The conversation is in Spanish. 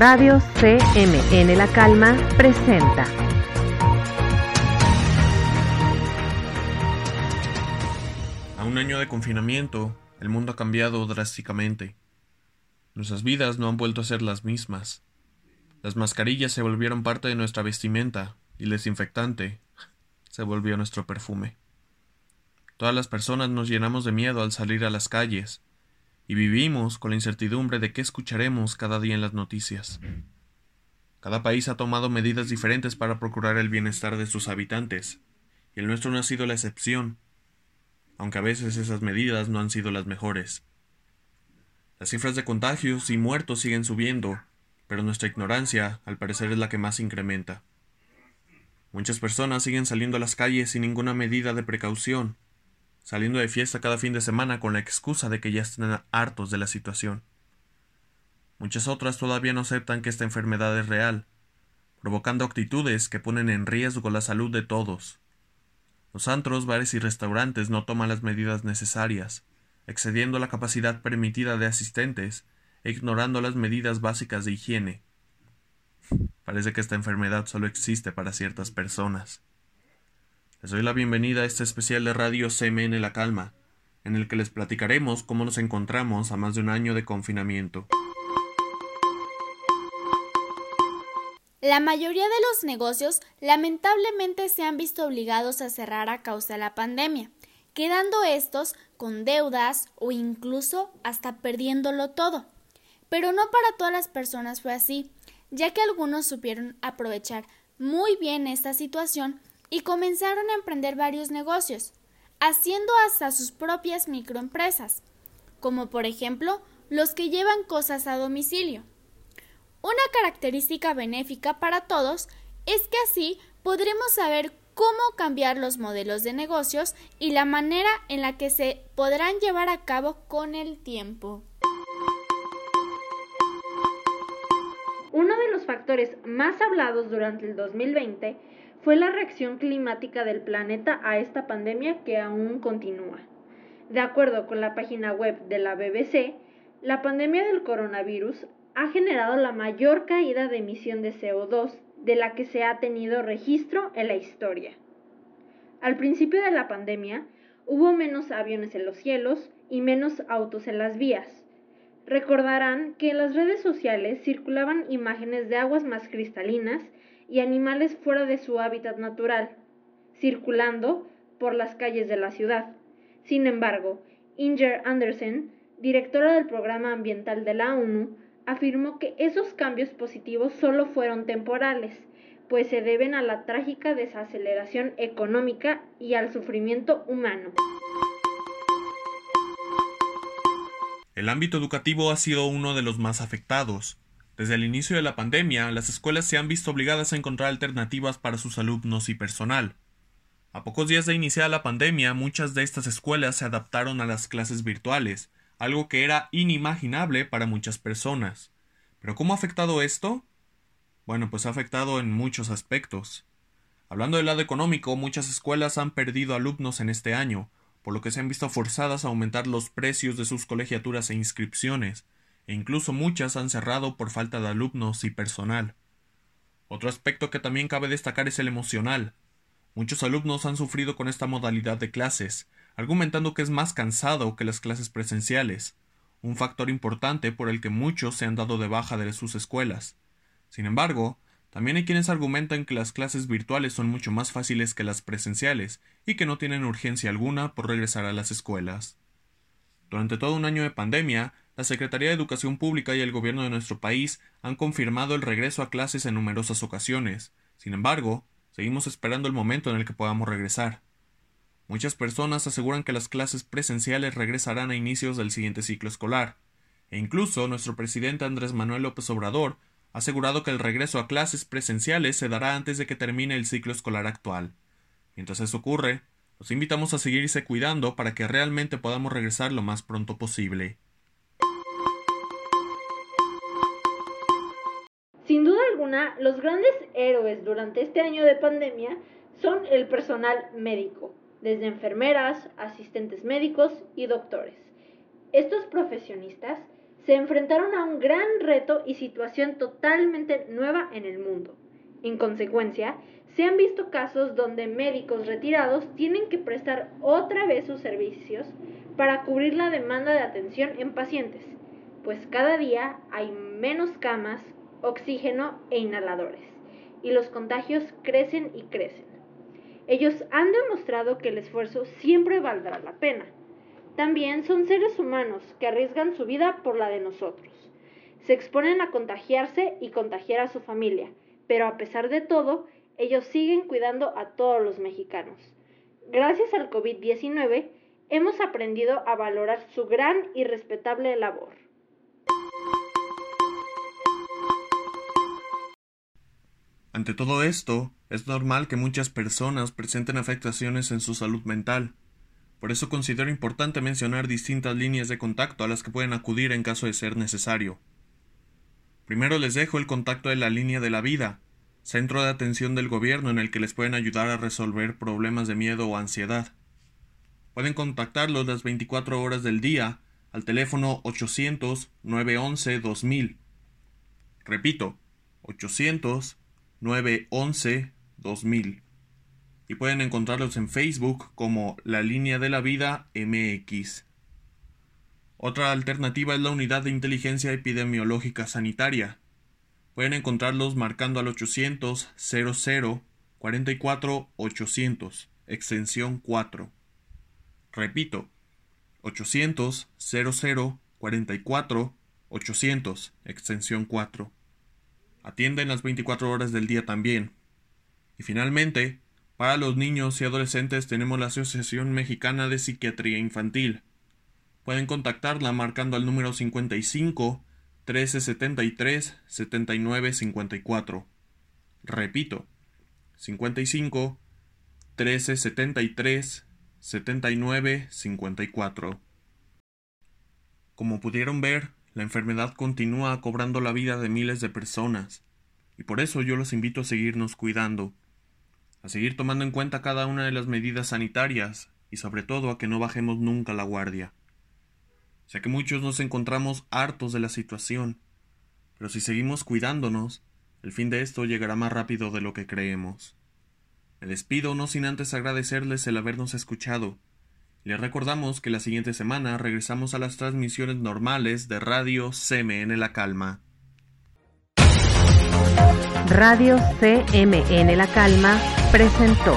Radio CMN La Calma presenta. A un año de confinamiento, el mundo ha cambiado drásticamente. Nuestras vidas no han vuelto a ser las mismas. Las mascarillas se volvieron parte de nuestra vestimenta y el desinfectante se volvió nuestro perfume. Todas las personas nos llenamos de miedo al salir a las calles y vivimos con la incertidumbre de qué escucharemos cada día en las noticias. Cada país ha tomado medidas diferentes para procurar el bienestar de sus habitantes, y el nuestro no ha sido la excepción, aunque a veces esas medidas no han sido las mejores. Las cifras de contagios y muertos siguen subiendo, pero nuestra ignorancia al parecer es la que más incrementa. Muchas personas siguen saliendo a las calles sin ninguna medida de precaución, saliendo de fiesta cada fin de semana con la excusa de que ya están hartos de la situación. Muchas otras todavía no aceptan que esta enfermedad es real, provocando actitudes que ponen en riesgo la salud de todos. Los antros, bares y restaurantes no toman las medidas necesarias, excediendo la capacidad permitida de asistentes e ignorando las medidas básicas de higiene. Parece que esta enfermedad solo existe para ciertas personas. Les doy la bienvenida a este especial de Radio CMN La Calma, en el que les platicaremos cómo nos encontramos a más de un año de confinamiento. La mayoría de los negocios lamentablemente se han visto obligados a cerrar a causa de la pandemia, quedando estos con deudas o incluso hasta perdiéndolo todo. Pero no para todas las personas fue así, ya que algunos supieron aprovechar muy bien esta situación y comenzaron a emprender varios negocios, haciendo hasta sus propias microempresas, como por ejemplo los que llevan cosas a domicilio. Una característica benéfica para todos es que así podremos saber cómo cambiar los modelos de negocios y la manera en la que se podrán llevar a cabo con el tiempo. Uno de los factores más hablados durante el 2020 fue la reacción climática del planeta a esta pandemia que aún continúa. De acuerdo con la página web de la BBC, la pandemia del coronavirus ha generado la mayor caída de emisión de CO2 de la que se ha tenido registro en la historia. Al principio de la pandemia, hubo menos aviones en los cielos y menos autos en las vías. Recordarán que en las redes sociales circulaban imágenes de aguas más cristalinas y animales fuera de su hábitat natural, circulando por las calles de la ciudad. Sin embargo, Inger Andersen, directora del Programa Ambiental de la ONU, afirmó que esos cambios positivos solo fueron temporales, pues se deben a la trágica desaceleración económica y al sufrimiento humano. El ámbito educativo ha sido uno de los más afectados. Desde el inicio de la pandemia, las escuelas se han visto obligadas a encontrar alternativas para sus alumnos y personal. A pocos días de iniciar la pandemia, muchas de estas escuelas se adaptaron a las clases virtuales, algo que era inimaginable para muchas personas. ¿Pero cómo ha afectado esto? Bueno, pues ha afectado en muchos aspectos. Hablando del lado económico, muchas escuelas han perdido alumnos en este año, por lo que se han visto forzadas a aumentar los precios de sus colegiaturas e inscripciones, e incluso muchas han cerrado por falta de alumnos y personal. Otro aspecto que también cabe destacar es el emocional. Muchos alumnos han sufrido con esta modalidad de clases, argumentando que es más cansado que las clases presenciales, un factor importante por el que muchos se han dado de baja de sus escuelas. Sin embargo, también hay quienes argumentan que las clases virtuales son mucho más fáciles que las presenciales y que no tienen urgencia alguna por regresar a las escuelas. Durante todo un año de pandemia, la Secretaría de Educación Pública y el gobierno de nuestro país han confirmado el regreso a clases en numerosas ocasiones. Sin embargo, seguimos esperando el momento en el que podamos regresar. Muchas personas aseguran que las clases presenciales regresarán a inicios del siguiente ciclo escolar, e incluso nuestro presidente Andrés Manuel López Obrador ha asegurado que el regreso a clases presenciales se dará antes de que termine el ciclo escolar actual. Mientras eso ocurre, los invitamos a seguirse cuidando para que realmente podamos regresar lo más pronto posible. Los grandes héroes durante este año de pandemia son el personal médico desde enfermeras, asistentes médicos y doctores. Estos profesionistas se enfrentaron a un gran reto y situación totalmente nueva en el mundo. En consecuencia, se han visto casos donde médicos retirados tienen que prestar otra vez sus servicios para cubrir la demanda de atención en pacientes, pues cada día hay menos camas, oxígeno e inhaladores, y los contagios crecen y crecen. Ellos han demostrado que el esfuerzo siempre valdrá la pena. También son seres humanos que arriesgan su vida por la de nosotros. Se exponen a contagiarse y contagiar a su familia, pero a pesar de todo, ellos siguen cuidando a todos los mexicanos. Gracias al COVID-19, hemos aprendido a valorar su gran y respetable labor. Ante todo esto, es normal que muchas personas presenten afectaciones en su salud mental. Por eso considero importante mencionar distintas líneas de contacto a las que pueden acudir en caso de ser necesario. Primero les dejo el contacto de la línea de la vida, centro de atención del gobierno en el que les pueden ayudar a resolver problemas de miedo o ansiedad. Pueden contactarlos las 24 horas del día al teléfono 800-911-2000. Repito, 800-911-2000. Y pueden encontrarlos en Facebook como La Línea de la Vida MX. Otra alternativa es la Unidad de Inteligencia Epidemiológica Sanitaria, Pueden encontrarlos marcando al 800 00 44 800, extensión 4. Repito, 800 00 44 800, extensión 4. Atienden las 24 horas del día también. Y finalmente, para los niños y adolescentes tenemos la Asociación Mexicana de Psiquiatría Infantil. Pueden contactarla marcando al número 55 1373 7954. Repito, 55 1373 7954. Como pudieron ver, la enfermedad continúa cobrando la vida de miles de personas, y por eso yo los invito a seguirnos cuidando, a seguir tomando en cuenta cada una de las medidas sanitarias y sobre todo a que no bajemos nunca la guardia. Sé que muchos nos encontramos hartos de la situación, pero si seguimos cuidándonos, el fin de esto llegará más rápido de lo que creemos. Me despido no sin antes agradecerles el habernos escuchado. Les recordamos que la siguiente semana regresamos a las transmisiones normales de Radio CMN La Calma. Radio CMN La Calma presentó.